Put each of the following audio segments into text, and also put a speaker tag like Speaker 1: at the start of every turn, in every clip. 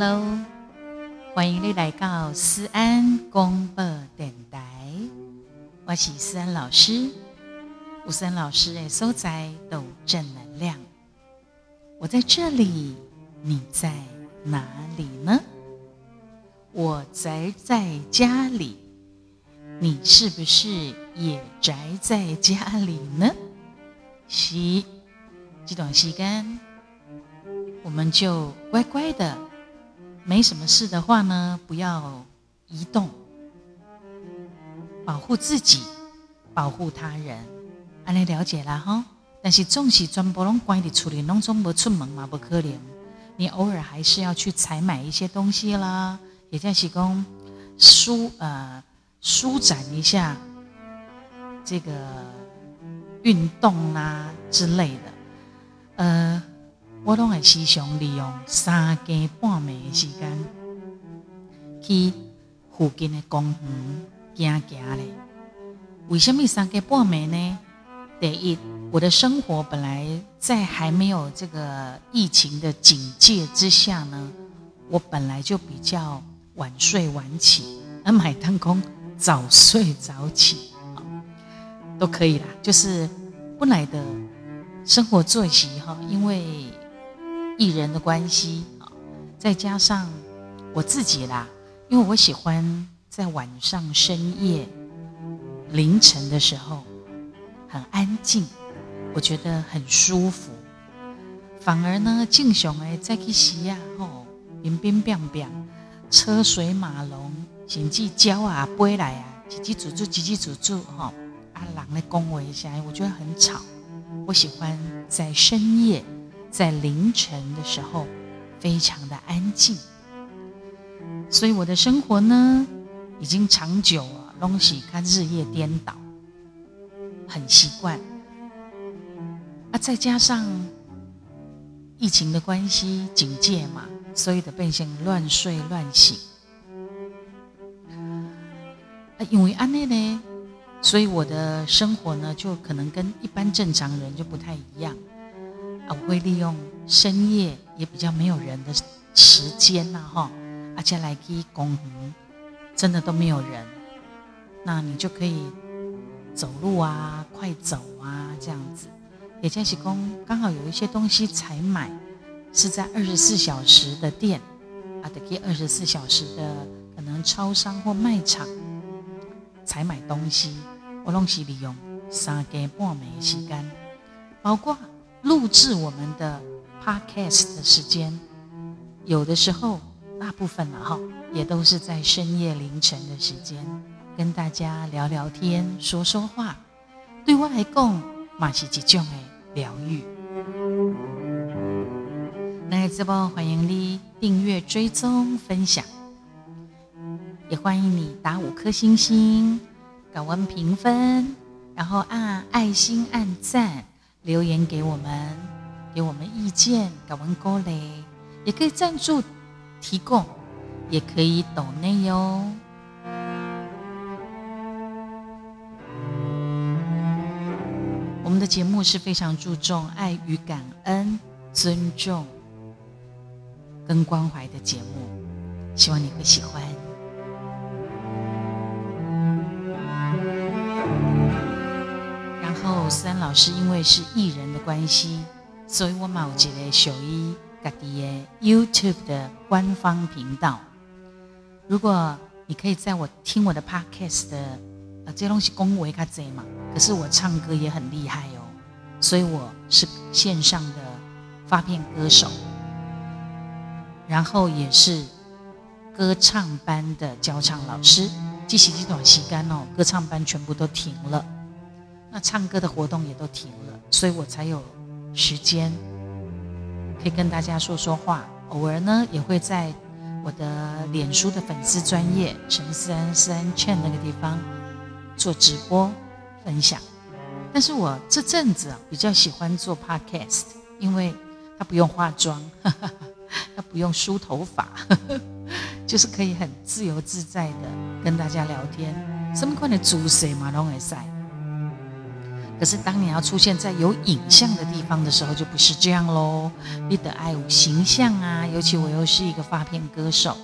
Speaker 1: Hello，欢迎你来到思安广播电台。我是思安老师，吴森老师的所在都正能量。我在这里，你在哪里呢？我宅在家里，你是不是也宅在家里呢？是，这段时间我们就乖乖的，没什么事的话呢，不要移动，保护自己，保护他人。安尼了解了哈，但是总是全部拢关在厝里，拢总不出门嘛，不可能。你偶尔还是要去采买一些东西啦。也在提供舒呃舒展一下这个运动啊之类的，呃，我都很希望利用三更半暝的时间去附近的公园走走嘞。为什么三更半暝呢？第一，我的生活本来在还没有这个疫情的警戒之下呢，我本来就比较。晚睡晚起，而买单工早睡早起，都可以啦。就是本来的生活作息哈，因为艺人的关系，再加上我自己啦，因为我喜欢在晚上深夜凌晨的时候很安静，我觉得很舒服。反而呢，静雄哎，在去洗啊，吼，冰冰冰冰。车水马龙，甚至鸟啊飞来啊，叽叽喳喳，叽叽喳喳，哈，啊，人来恭维一下，我觉得很吵。我喜欢在深夜，在凌晨的时候，非常的安静。所以我的生活呢，已经长久啊，东西它日夜颠倒，很习惯。啊，再加上疫情的关系，警戒嘛。所以的变成乱睡乱醒，啊，因为安内呢，所以我的生活呢，就可能跟一般正常人就不太一样啊。我会利用深夜也比较没有人的时间呐，哈，而且来去公园，真的都没有人，那你就可以走路啊，快走啊，这样子。也就是说，刚好有一些东西采买。是在二十四小时的店啊，得给二十四小时的可能超商或卖场采买东西，我拢是利用三更半暝的时间，包括录制我们的 podcast 的时间，有的时候大部分了哈，也都是在深夜凌晨的时间跟大家聊聊天、说说话，对我来讲嘛是一种的疗愈。那个直播欢迎你订阅、追踪、分享，也欢迎你打五颗星星，给我们评分，然后按爱心、按赞、留言给我们，给我们意见，给我们鼓励，也可以赞助提供，也可以抖内哟。我们的节目是非常注重爱与感恩、尊重。跟关怀的节目，希望你会喜欢。三老师因为是艺人的关系，所以我某一个属于家己的 YouTube 的官方频道。如果你可以在我听我的 Podcast 的，啊，这东西恭维卡贼嘛，可是我唱歌也很厉害哦，所以我是线上的发片歌手。然后也是歌唱班的教唱老师，即使这段时间哦，歌唱班全部都停了，那唱歌的活动也都停了，所以我才有时间可以跟大家说说话。偶尔呢，也会在我的脸书的粉丝专业陈思安思安劝那个地方做直播分享。但是我这阵子啊，比较喜欢做 podcast，因为他不用化妆。哈哈他不用梳头发，就是可以很自由自在的跟大家聊天。什么款的主谁嘛拢会使。可是当你要出现在有影像的地方的时候，就不是这样喽。你的爱无形象啊，尤其我又是一个发片歌手，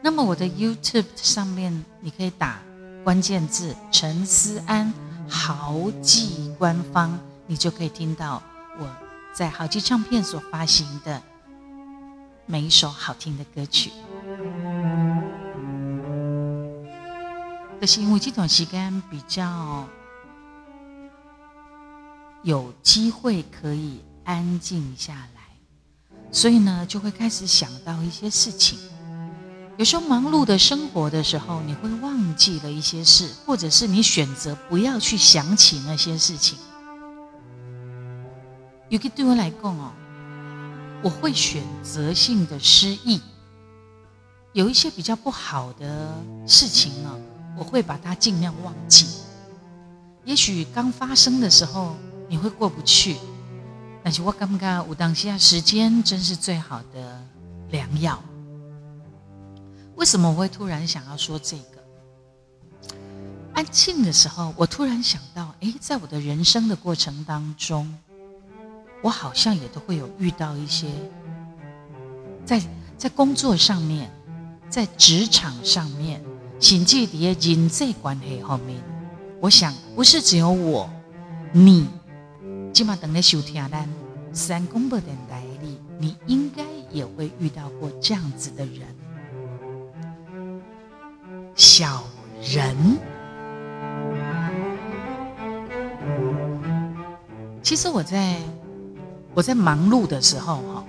Speaker 1: 那么我的 YouTube 上面你可以打关键字“陈思安豪记官方”，你就可以听到我在豪记唱片所发行的每一首好听的歌曲。就是因为这段时间比较。有机会可以安静下来，所以呢，就会开始想到一些事情。有时候忙碌的生活的时候，你会忘记了一些事，或者是你选择不要去想起那些事情。尤其对我来讲哦，我会选择性的失忆，有一些比较不好的事情呢，我会把它尽量忘记。也许刚发生的时候。你会过不去，但是我感觉有当下时间真是最好的良药。为什么我会突然想要说这个？安静的时候，我突然想到，诶，在我的人生的过程当中，我好像也都会有遇到一些，在在工作上面，在职场上面，甚至在人际关系后面，我想不是只有我，你。今晚等你收听咱思安广播电台里，你应该也会遇到过这样子的人，小人。其实我在我在忙碌的时候，哈，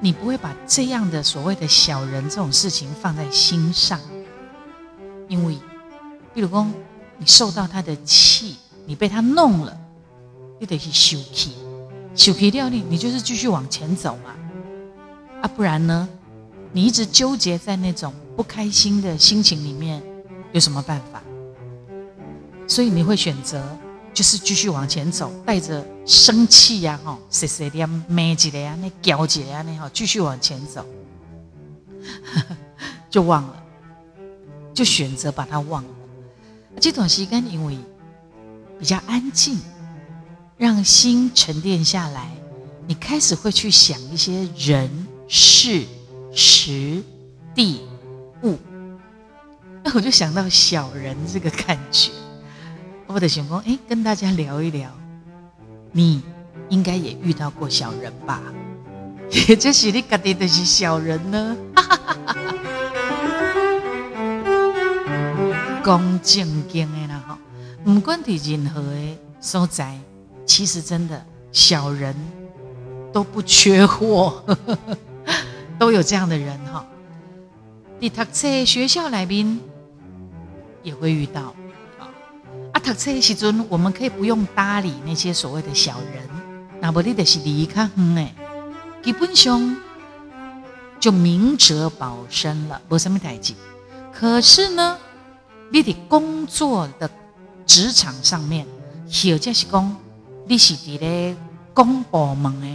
Speaker 1: 你不会把这样的所谓的小人这种事情放在心上，因为，比如说你受到他的气。你被他弄了，你得去休息，休息掉你，你就是继续往前走嘛，啊，不然呢，你一直纠结在那种不开心的心情里面，有什么办法？所以你会选择就是继续往前走，带着生气呀，哈，碎碎念、骂几个呀，那叫几个呀，那哈，继续往前走，就忘了，就选择把它忘了。这段时间因为。比较安静，让心沉淀下来，你开始会去想一些人、事、时、地、物。那我就想到小人这个感觉，我的想说，哎，跟大家聊一聊，你应该也遇到过小人吧？也就是你觉得的是小人呢？讲正经的啦，哈。不管在任何的所在，其实真的小人都不缺货，都有这样的人哈。你读册学校里面也会遇到啊，读册时阵我们可以不用搭理那些所谓的小人，那么你就是离开远，基本上就明哲保身了，没什么代志。可是呢，你的工作的。职场上面，或者是讲你是伫咧公部门的，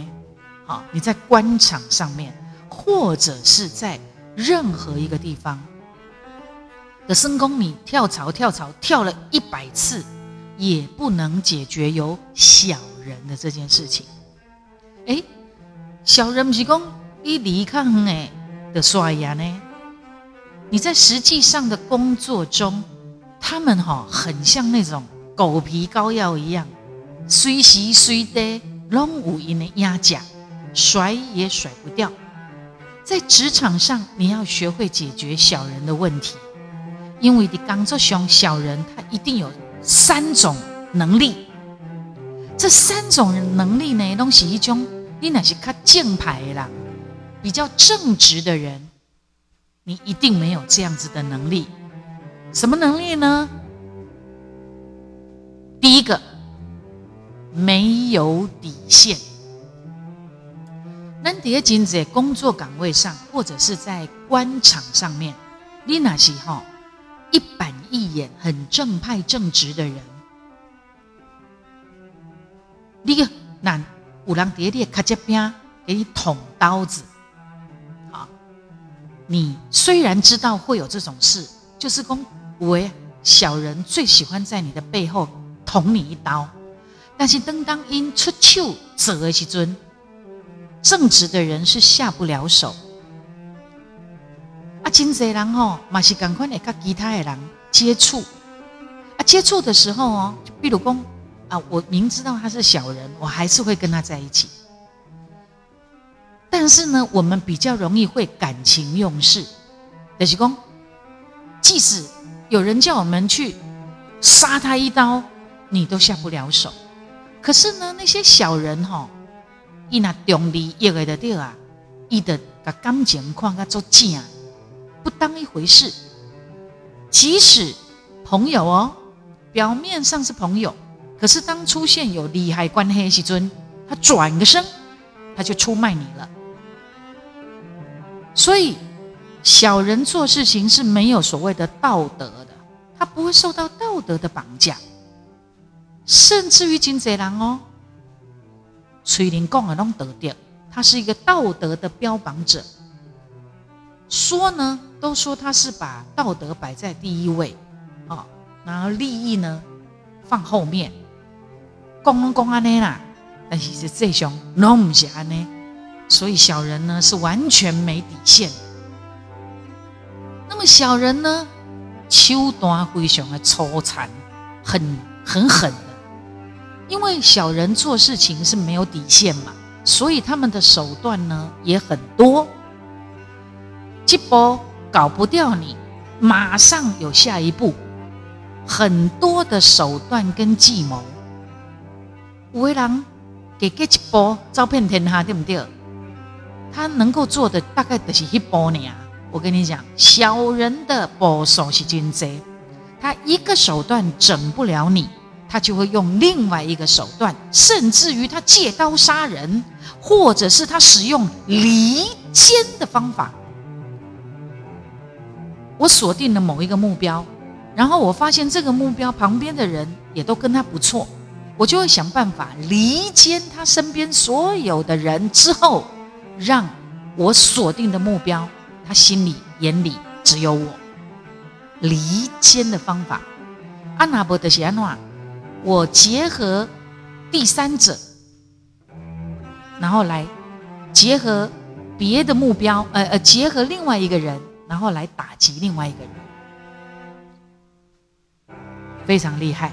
Speaker 1: 好，你在官场上面，或者是在任何一个地方的升工，你跳槽跳槽跳了一百次，也不能解决有小人的这件事情。诶，小人不是讲一离开诶的衰呀呢？你在实际上的工作中。他们哈很像那种狗皮膏药一样，随时随地拢有因的压甲，甩也甩不掉。在职场上，你要学会解决小人的问题，因为你工作上小人他一定有三种能力。这三种能力呢，拢是一种你那是较正牌啦，比较正直的人，你一定没有这样子的能力。什么能力呢？第一个，没有底线。那在真在工作岗位上，或者是在官场上面，你那是哈一板一眼、很正派正直的人，你个那有人在你卡这边给你捅刀子，啊，你虽然知道会有这种事，就是公。为，小人最喜欢在你的背后捅你一刀。但是当当因出手做的时阵，正直的人是下不了手。啊，真济人吼，嘛是赶快来跟其他的人接触。啊，接触的时候哦，就比如讲啊，我明知道他是小人，我还是会跟他在一起。但是呢，我们比较容易会感情用事，就是讲，即使有人叫我们去杀他一刀，你都下不了手。可是呢，那些小人哈，伊那重利益的对啊，伊的把感情看个做假，不当一回事。即使朋友哦，表面上是朋友，可是当出现有利害关系时尊，他转个身，他就出卖你了。所以，小人做事情是没有所谓的道德的，他不会受到道德的绑架。甚至于金贼狼哦，崔林贡尔弄得掉，他是一个道德的标榜者。说呢，都说他是把道德摆在第一位，哦，然后利益呢放后面。公公公安呢啦，但是是这种拢不是安呢，所以小人呢是完全没底线。那么小人呢，手段非常的粗残，很很狠的。因为小人做事情是没有底线嘛，所以他们的手段呢也很多。这波搞不掉你，马上有下一步，很多的手段跟计谋。有的人给给一波招骗天下，对不对？他能够做的大概就是一波呢。我跟你讲，小人的波数是真多，他一个手段整不了你。他就会用另外一个手段，甚至于他借刀杀人，或者是他使用离间的方法。我锁定了某一个目标，然后我发现这个目标旁边的人也都跟他不错，我就会想办法离间他身边所有的人，之后让我锁定的目标，他心里眼里只有我。离间的方法，阿那伯的是安怎？我结合第三者，然后来结合别的目标，呃呃，结合另外一个人，然后来打击另外一个人，非常厉害。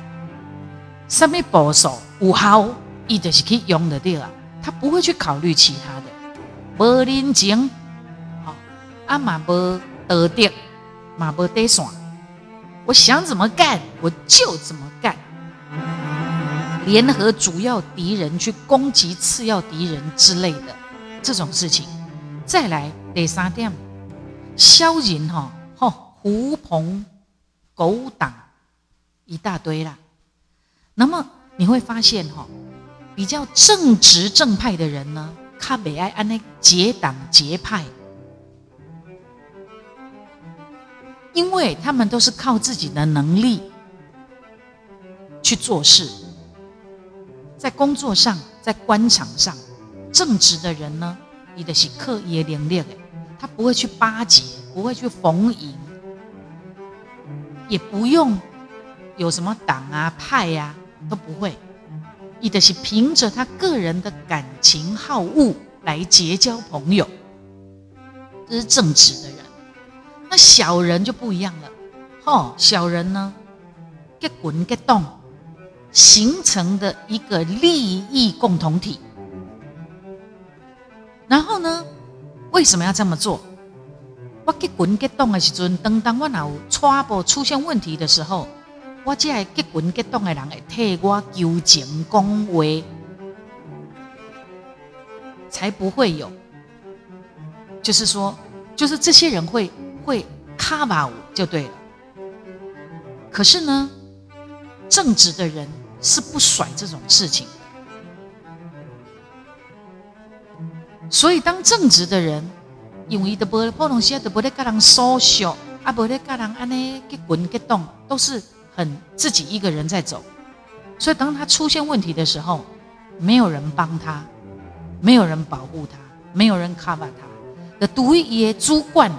Speaker 1: 什么保守五号，一直是可以用的对了，他不会去考虑其他的，无人情，好，阿嘛无道德，嘛无底线，我想怎么干，我就怎么干。联合主要敌人去攻击次要敌人之类的这种事情，再来第三点，消人哈，吼狐朋狗党一大堆啦。那么你会发现哈，比较正直正派的人呢，他比较爱那结党结派，因为他们都是靠自己的能力去做事。在工作上，在官场上，正直的人呢，你的是刻意练练的，他不会去巴结，不会去逢迎，也不用有什么党啊派呀、啊，都不会，你的是凭着他个人的感情好恶来结交朋友，这是正直的人。那小人就不一样了，哦，小人呢，结滚结冻。形成的一个利益共同体，然后呢，为什么要这么做？我结滚结冻的时阵，当当我有 trouble 出现问题的时候，我这结滚结冻的人会替我求情讲话，才不会有，就是说，就是这些人会会卡把我就对了。可是呢，正直的人是不甩这种事情，所以当正直的人，因为的不不能些的不得跟人说笑，啊不得跟人安尼结滚结冻，都是很自己一个人在走。所以当他出现问题的时候，没有人帮他，没有人保护他，没有人 cover 他。的独一的主管，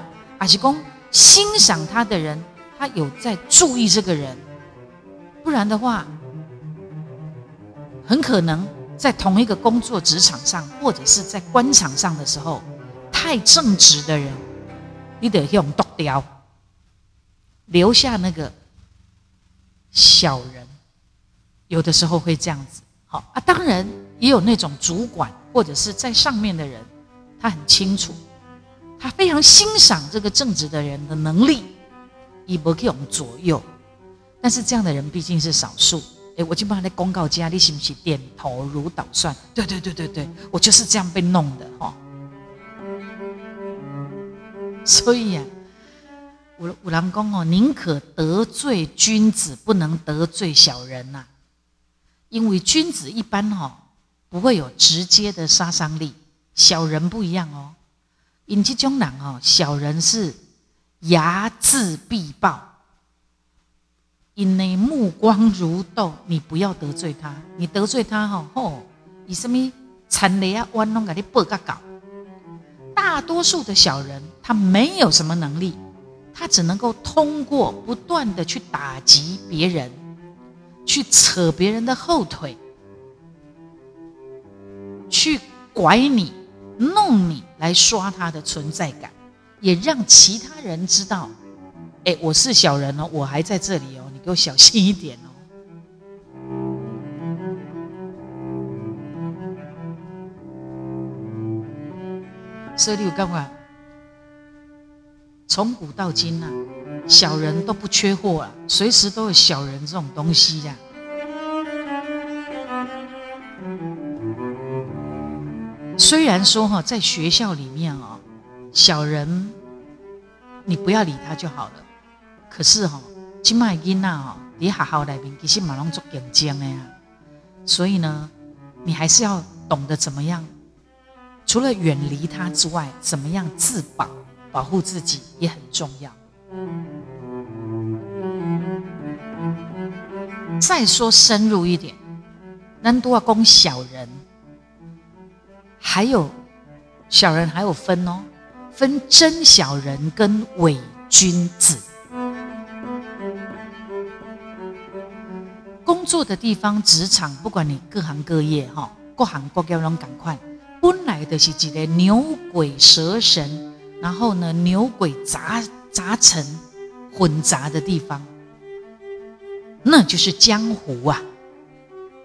Speaker 1: 阿是讲欣赏他的人，他有在注意这个人。不然的话，很可能在同一个工作职场上，或者是在官场上的时候，太正直的人，你得用剁掉，留下那个小人。有的时候会这样子，好啊，当然也有那种主管或者是在上面的人，他很清楚，他非常欣赏这个正直的人的能力，以不给我们左右。但是这样的人毕竟是少数。哎，我就帮他在公告家，你信不信？点头如捣蒜。对对对对对，我就是这样被弄的哈。所以呀、啊，五五郎公哦，宁可得罪君子，不能得罪小人呐、因为君子一般哦不会有直接的杀伤力，小人不一样哦。因这种人哦，小人是睚眦必报，因内目光如豆，你不要得罪他，你得罪他哈吼，以什么残雷啊弯弄给你报个搞。大多数的小人他没有什么能力，他只能够通过不断的去打击别人。去扯别人的后腿，去拐你、弄你，来刷他的存在感，也让其他人知道，哎，我是小人哦，我还在这里哦，你给我小心一点哦。所以你有干嘛？从古到今呐、小人都不缺货啊，随时都有小人这种东西呀。虽然说哈，在学校里面哦，小人你不要理他就好了。可是哈，今麦囡呐哈，你学校里面其实蛮拢做眼睛的呀。所以呢，你还是要懂得怎么样，除了远离他之外，怎么样自保，保护自己也很重要。再说深入一点，咱都要讲小人，还有小人还有分哦，分真小人跟伪君子。工作的地方、职场，不管你各行各业哈，各行各业拢赶快，本来的是几个牛鬼蛇神，然后呢，牛鬼杂。杂陈混杂的地方，那就是江湖啊。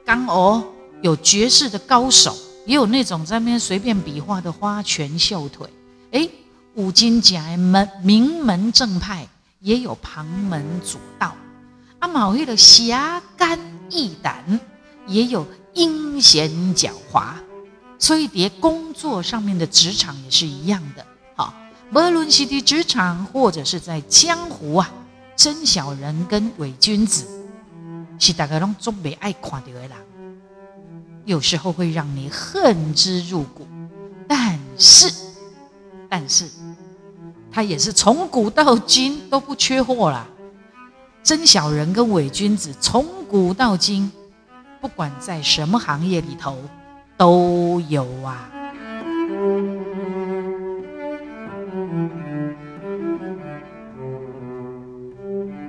Speaker 1: 刚哦，有绝世的高手，也有那种在那边随便比划的花拳绣腿。哎，五金甲门名门正派，也有旁门左道。阿毛有的侠肝义胆，也有阴险狡猾。所以，叠工作上面的职场也是一样的。无论是在职场，或者是在江湖啊，真小人跟伪君子，是大家拢总袂爱看到的人，有时候会让你恨之入骨。但是，但是，他也是从古到今都不缺货啦。真小人跟伪君子，从古到今，不管在什么行业里头，都有啊。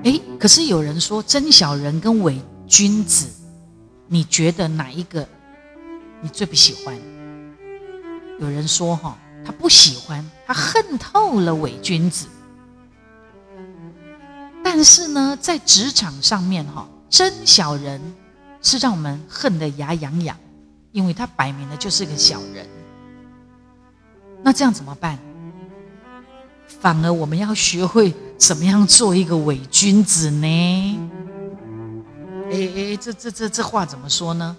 Speaker 1: 哎，可是有人说真小人跟伪君子，你觉得哪一个你最不喜欢？有人说哈，他不喜欢，他恨透了伪君子。但是呢，在职场上面哈，真小人是让我们恨得牙痒痒，因为他摆明了就是个小人。那这样怎么办？反而我们要学会。怎么样做一个伪君子呢？哎哎，这这这这话怎么说呢？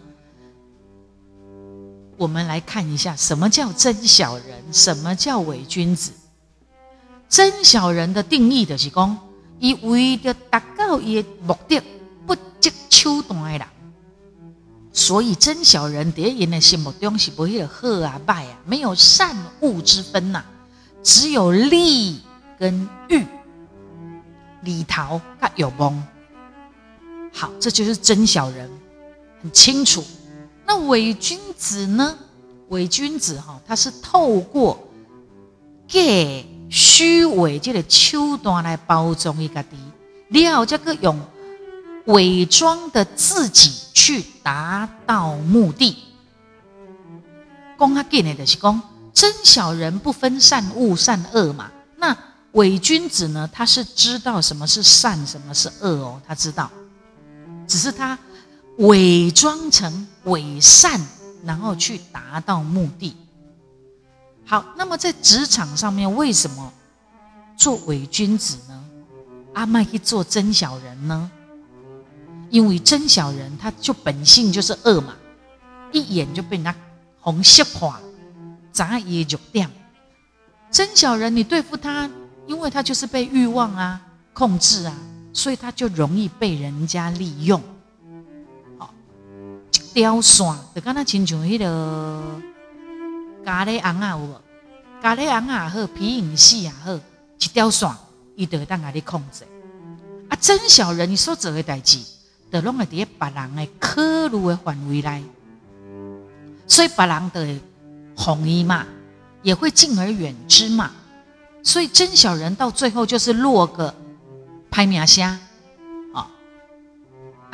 Speaker 1: 我们来看一下，什么叫真小人，什么叫伪君子？真小人的定义就是讲，以为了达到伊的目的，不择手段的人。所以真小人在人的心目中是没有好啊坏啊，没有善恶之分呐、啊，只有利跟欲。里头他有蒙，好，这就是真小人，很清楚。那伪君子呢？伪君子哈，他是透过假虚伪这个手段来包装一个敌，然后这个用伪装的自己去达到目的。讲较紧的是讲，真小人不分善恶善恶嘛。那伪君子呢？他是知道什么是善，什么是恶哦，他知道，只是他伪装成伪善，然后去达到目的。好，那么在职场上面，为什么做伪君子呢？阿麦去做真小人呢？因为真小人他就本性就是恶嘛，一眼就被人家红色化，眨眼就掉。真小人你对付他，因为他就是被欲望啊控制啊，所以他就容易被人家利用。好，一条线就跟他亲像迄个咖喱红啊，有无？咖喱红啊好，皮影戏也好，一条线，伊就会当甲你控制。啊，真小人，你所做的代志，就拢会伫咧别人诶考虑诶范围内，所以别人就会防伊嘛，也会敬而远之嘛。所以真小人到最后就是落个歹名声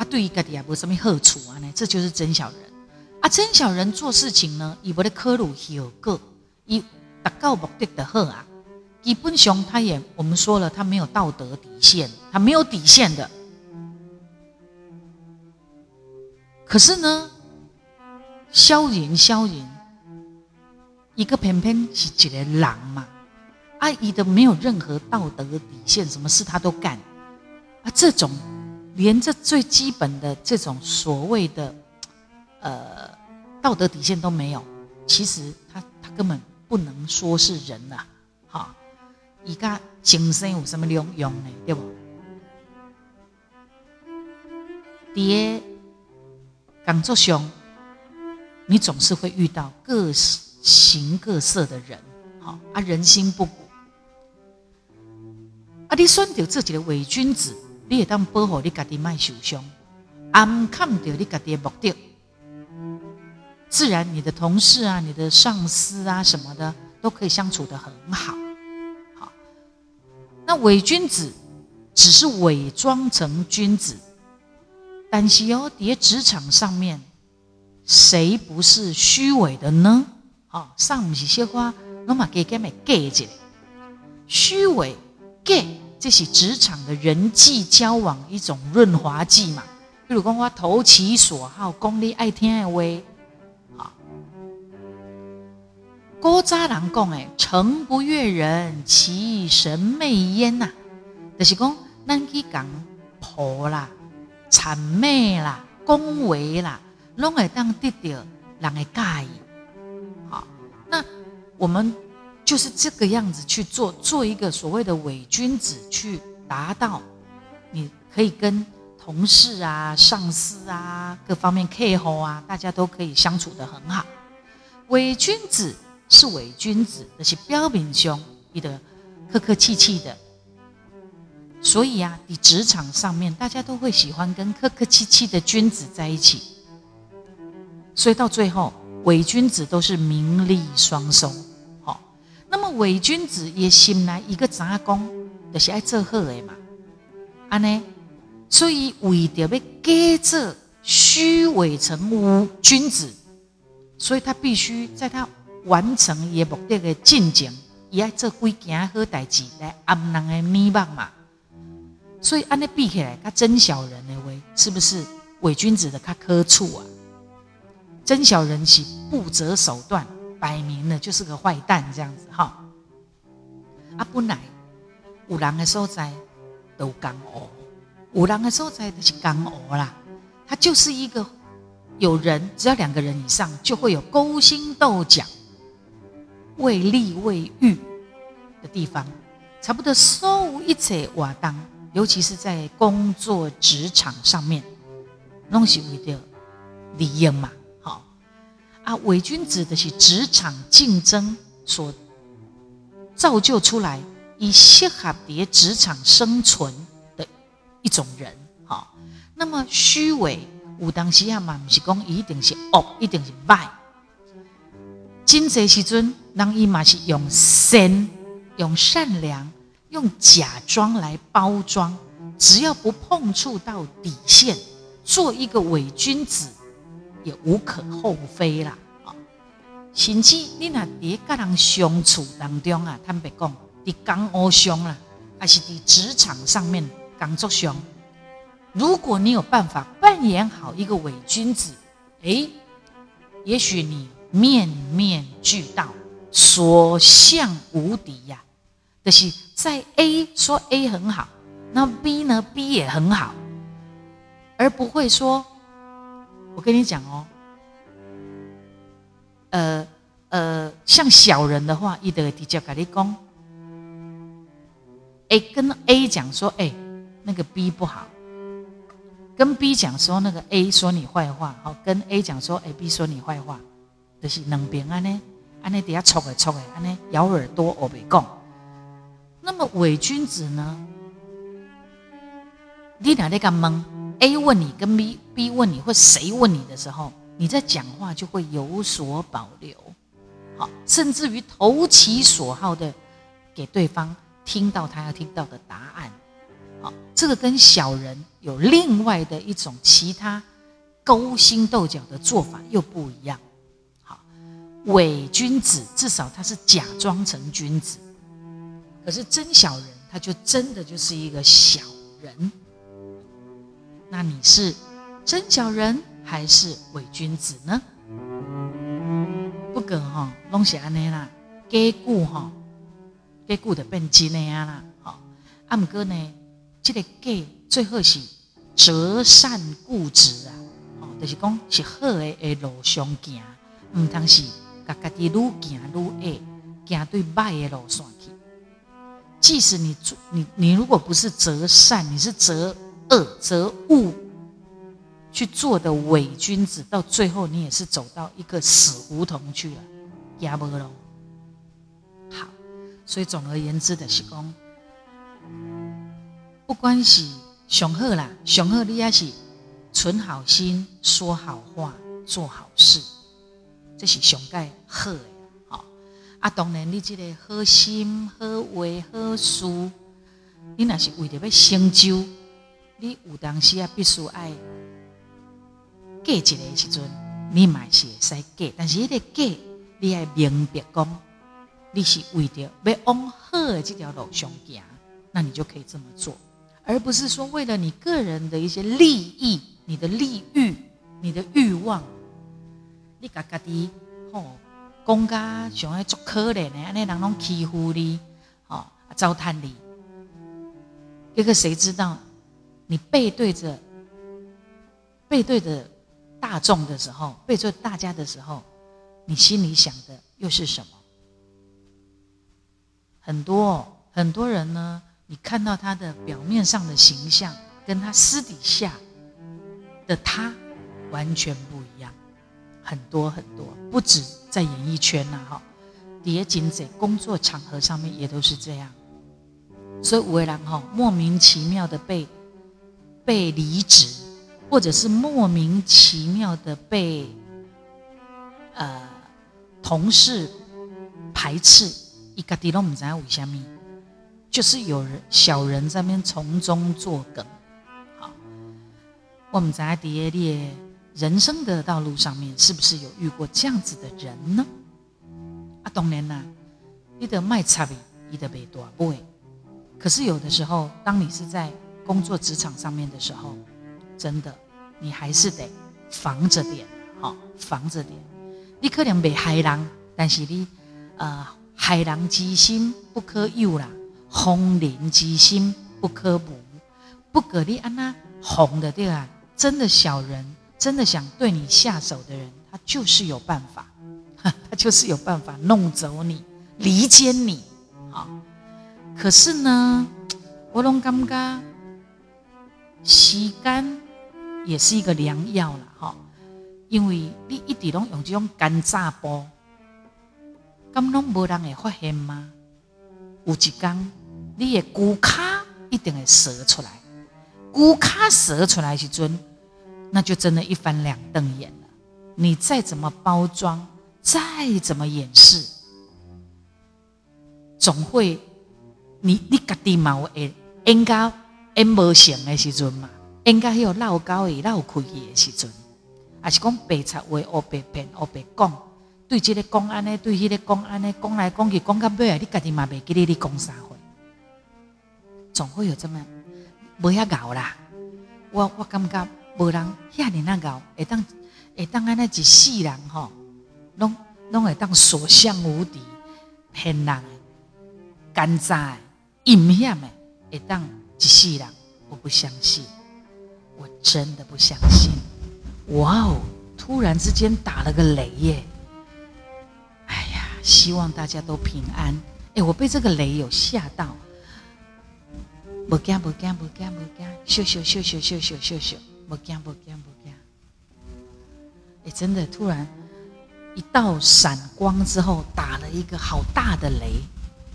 Speaker 1: 对于家己也无什么好处啊呢，这就是真小人啊！真小人做事情呢，伊无咧考虑后果，伊达到目的的好啊。基本上他也我们说了，他没有道德底线，他没有底线的。可是呢，小人小人，一个偏偏是一个狼嘛，阿姨的没有任何道德底线，什么事他都干，啊，这种连这最基本的这种所谓的呃道德底线都没有，其实他他根本不能说是人呐，哈，伊家精神有什么用用呢？对不？爹。工作上，你总是会遇到各形各色的人，好啊，人心不古。啊，你选择自己的伪君子，你也当保护你家己卖受伤，啊，唔看到你家己的目的，自然你的同事啊、你的上司啊什么的，都可以相处得很好。好，那伪君子只是伪装成君子。但是哦，在职场上面，谁不是虚伪的呢？哦，上不是些话，那么给给没给着，虚伪给，这是职场的人际交往一种润滑剂嘛。比如讲，我投其所好，讲你爱听的话，啊，古早人讲诶，诚不悦人，其神媚焉呐，就是讲咱去讲婆啦。谄媚啦，恭维啦，拢会当得到人的介意。好，那我们就是这个样子去做，做一个所谓的伪君子，去达到你可以跟同事啊、上司啊各方面配合啊，大家都可以相处得很好。伪君子是伪君子，那是标炳凶，你的客客气气的。所以啊，你职场上面大家都会喜欢跟客客气气的君子在一起，所以到最后伪君子都是名利双收。那么伪君子也心来一个杂工，就是爱做好的嘛，安尼？所以为着要假做虚伪成君子，所以他必须在他完成伊目的的进程，伊爱做几件好代志来暗人的面目嘛。所以安尼比起来，他真小人的为是不是伪君子的他苛处啊？真小人是不择手段，摆明了就是个坏蛋这样子哈。啊，本来有人的所在都江湖，有人的所在都是江湖啦。他就是一个有人，只要两个人以上，就会有勾心斗角、为利为欲的地方，差不多所有一切活动。尤其是在工作职场上面，拢是为了利益嘛，啊，伪君子的是职场竞争所造就出来，以适合别职场生存的一种人，好。那么虚伪，有当时啊嘛，不是讲一定是恶，一定是坏。真济时阵，人伊嘛是用善，用善良。用假装来包装，只要不碰触到底线，做一个伪君子也无可厚非啦。啊，甚至你那在跟人相处当中啊，坦白讲，在工务上啦，还是你职场上面工作上，如果你有办法扮演好一个伪君子，诶，也许你面面俱到，所向无敌呀。就是在 A 说 A 很好。那 B 呢？B 也很好，而不会说，我跟你讲哦，呃呃，像小人的话，一得直接跟你讲，A 跟 A 讲说，哎，那个 B 不好，跟 B 讲说那个 A 说你坏话，好，跟 A 讲说，哎，B 说你坏话，就是两边安呢，安呢底下冲的冲的，安呢咬耳朵我没讲，那么伪君子呢？你哪那个懵？A 问你，跟 B B 问你，或谁问你的时候，你在讲话就会有所保留，好，甚至于投其所好的给对方听到他要听到的答案，好，这个跟小人有另外的一种其他勾心斗角的做法又不一样，好，伪君子至少他是假装成君子，可是真小人他就真的就是一个小人。那你是真小人还是伪君子呢？不过哈，拢是安尼啦，假故哈，假故的变真那样啦。好，阿姆哥呢，这个假最好是择善固执啊，哦，就是讲是好的的路上行，唔通是家家己愈行愈恶，行对歹的路线去。即使你你你如果不是择善，你是择。恶则误去做的伪君子，到最后你也是走到一个死胡同去了，也无咯。好，所以总而言之的是讲，不管是上好啦，上好你也是存好心，说好话，做好事，这是上盖好的。啊，当然你这个好心、好话、好事，你那是为了要成就。你有当时啊，必须爱假一个时阵，你嘛是会使假，但是迄个假，你要明白讲，你是为着要往好的这条路上行，那你就可以这么做，而不是说为了你个人的一些利益、你的利欲、你的欲望，你家家己吼，公家想要做可怜的，安尼人拢欺负你，吼，糟蹋你，这个谁知道？你背对着背对着大众的时候，背对大家的时候，你心里想的又是什么？很多很多人呢，你看到他的表面上的形象，跟他私底下的他完全不一样。很多很多，不止在演艺圈呐，哈，叠金在工作场合上面也都是这样。所以有的人哈，莫名其妙的被。被离职，或者是莫名其妙的被呃同事排斥，一个地都不知道为什么，就是有人小人在那边从中作梗。好，我们在第二列人生的道路上面，是不是有遇过这样子的人呢？啊，当然啦，你得卖差别，你得被多不会。可是有的时候，当你是在工作职场上面的时候，真的，你还是得防着点，好，防着点。你可能被害人，但是你，呃，害人之心不可有啦，防人之心不可无。不可你安那哄的对啊，真的小人，真的想对你下手的人，他就是有办法，他就是有办法弄走你，离间你，好。可是呢，我拢感觉。时间也是一个良药了哈，因为你一直拢用这种奸诈包，咁拢无人会发现吗？有一天，你的龟壳一定会折出来，龟壳折出来时阵，那就真的一翻两瞪眼了。你再怎么包装，再怎么掩饰，总会你你家己嘛会应该。因无成的时阵嘛，应该有闹交的闹开的时阵，还是讲白贼话、黑白骗、黑白讲，对这个公安诶，对迄个公安诶，讲来讲去讲到尾啊，你家己嘛袂记得你讲啥话，总会有这么无遐搞啦。我我感觉无人遐尔那搞，会当会当安尼一世人吼，拢拢会当所向无敌，骗人诶、奸诈的、阴险的，会当。一世人，我不相信，我真的不相信。哇哦！突然之间打了个雷耶！哎呀，希望大家都平安。哎，我被这个雷有吓到。不惊不惊不惊不惊，咻咻咻咻咻咻咻咻，不惊不惊不惊。哎，真的，突然一道闪光之后，打了一个好大的雷。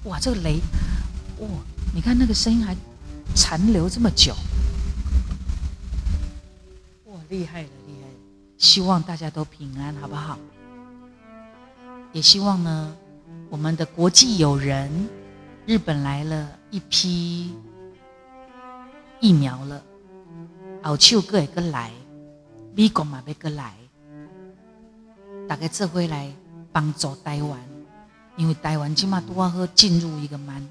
Speaker 1: 哇，这个雷，哇，你看那个声音还。残留这么久，哇，厉害了，厉害了！希望大家都平安，好不好？也希望呢，我们的国际友人，日本来了一批疫苗了，澳洲各一个来，美国嘛别个来，大概这回来帮助台湾，因为台湾起码都要进入一个蛮。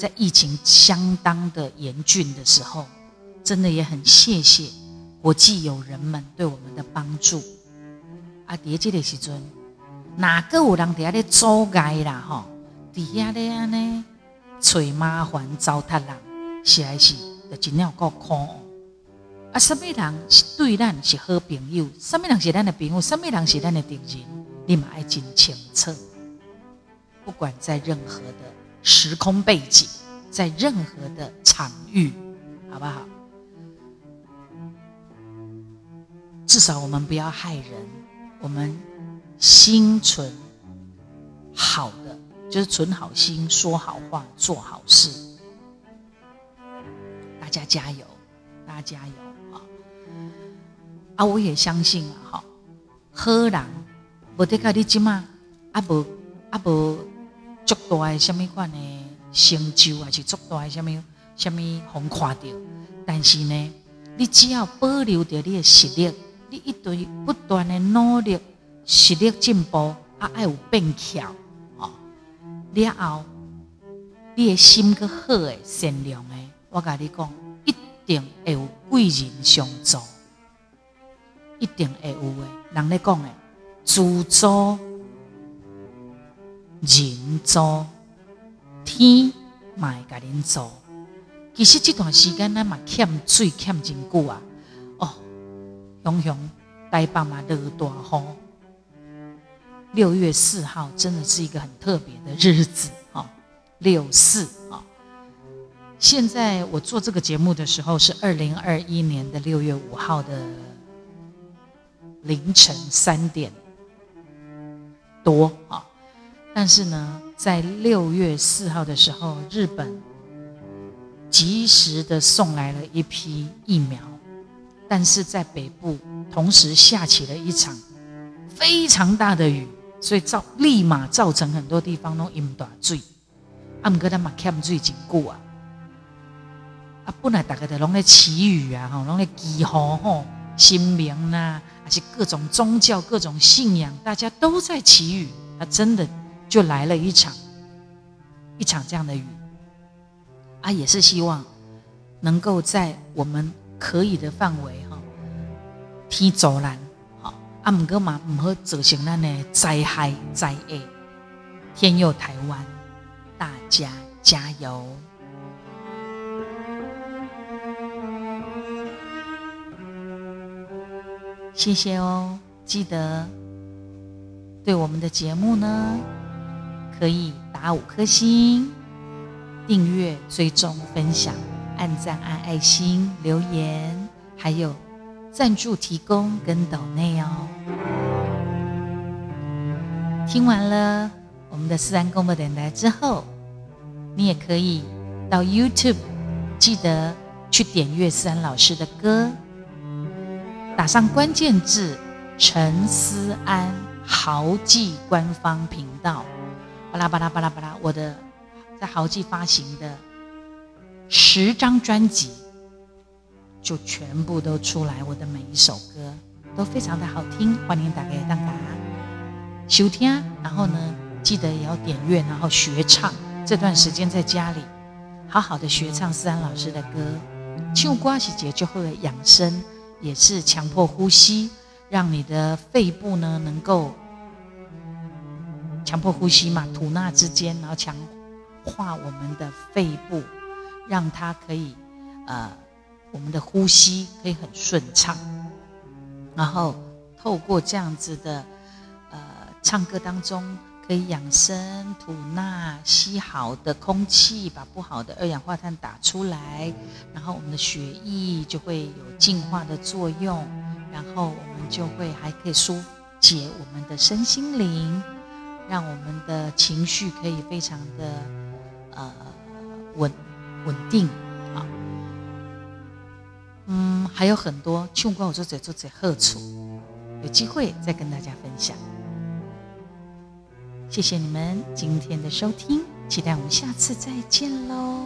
Speaker 1: 在疫情相当的严峻的时候，真的也很谢谢国际友人们对我们的帮助。啊，在这个时阵，哪个有人在那里阻碍啦？吼，底下的安尼找麻烦糟蹋人，是还是就真了够苦。啊，什么人是对咱是好朋友？什么人是咱的朋友？什么人是咱的敌人？你们爱真清楚。不管在任何的。时空背景，在任何的场域，好不好？至少我们不要害人，我们心存好的，就是存好心，说好话，做好事。大家加油，大家加油啊！啊，我也相信啊，哈，好人不得靠你金嘛，啊不啊不。足大的什么款的成就，还是足大的什么什么红看到？但是呢，你只要保留着你的实力，你一对不断的努力，实力进步，啊，爱有变巧，哦，了后，你的心个好诶，善良诶，我甲你讲，一定会有贵人相助，一定会有诶。人咧讲诶，自助。人做天嘛会甲恁做，其实这段时间咱嘛欠水欠真久啊！哦，熊熊台北嘛落大雨，六月四号真的是一个很特别的日子啊！六四啊！现在我做这个节目的时候是二零二一年的六月五号的凌晨三点多啊。但是呢，在六月四号的时候，日本及时的送来了一批疫苗，但是在北部同时下起了一场非常大的雨，所以造立马造成很多地方都淹大水。啊，毋过他嘛欠水真久啊！啊，本来大家都拢在祈雨啊，吼，拢在祈福吼，神明呐，还是各种宗教、各种信仰，大家都在祈雨。啊，真的。就来了一场，一场这样的雨，啊，也是希望能够在我们可以的范围哈，天助咱，好，啊，毋过嘛，毋好造成咱的灾害灾厄，天佑台湾，大家加油！谢谢哦，记得对我们的节目呢。可以打五颗星，订阅、追踪、分享、按赞、按爱心、留言，还有赞助提供跟抖内哦。听完了我们的思安公播电台之后，你也可以到 YouTube，记得去点阅思安老师的歌，打上关键字“陈思安豪记官方频道”。巴拉巴拉巴拉巴拉！我的在豪记发行的十张专辑就全部都出来。我的每一首歌都非常的好听，欢迎大家当家收听。然后呢，记得也要点阅，然后学唱。这段时间在家里好好的学唱思安老师的歌，唱歌是节就会养生，也是强迫呼吸，让你的肺部呢能够强迫呼吸嘛，吐纳之间，然后强化我们的肺部，让它可以呃。我们的呼吸可以很顺畅，然后透过这样子的呃唱歌当中，可以养生吐纳，吸好的空气，把不好的二氧化碳打出来，然后我们的血液就会有净化的作用，然后我们就会还可以疏解我们的身心灵，让我们的情绪可以非常的呃稳稳定。啊嗯，还有很多唱歌，我做者做者贺处，有机会再跟大家分享。谢谢你们今天的收听，期待我们下次再见喽。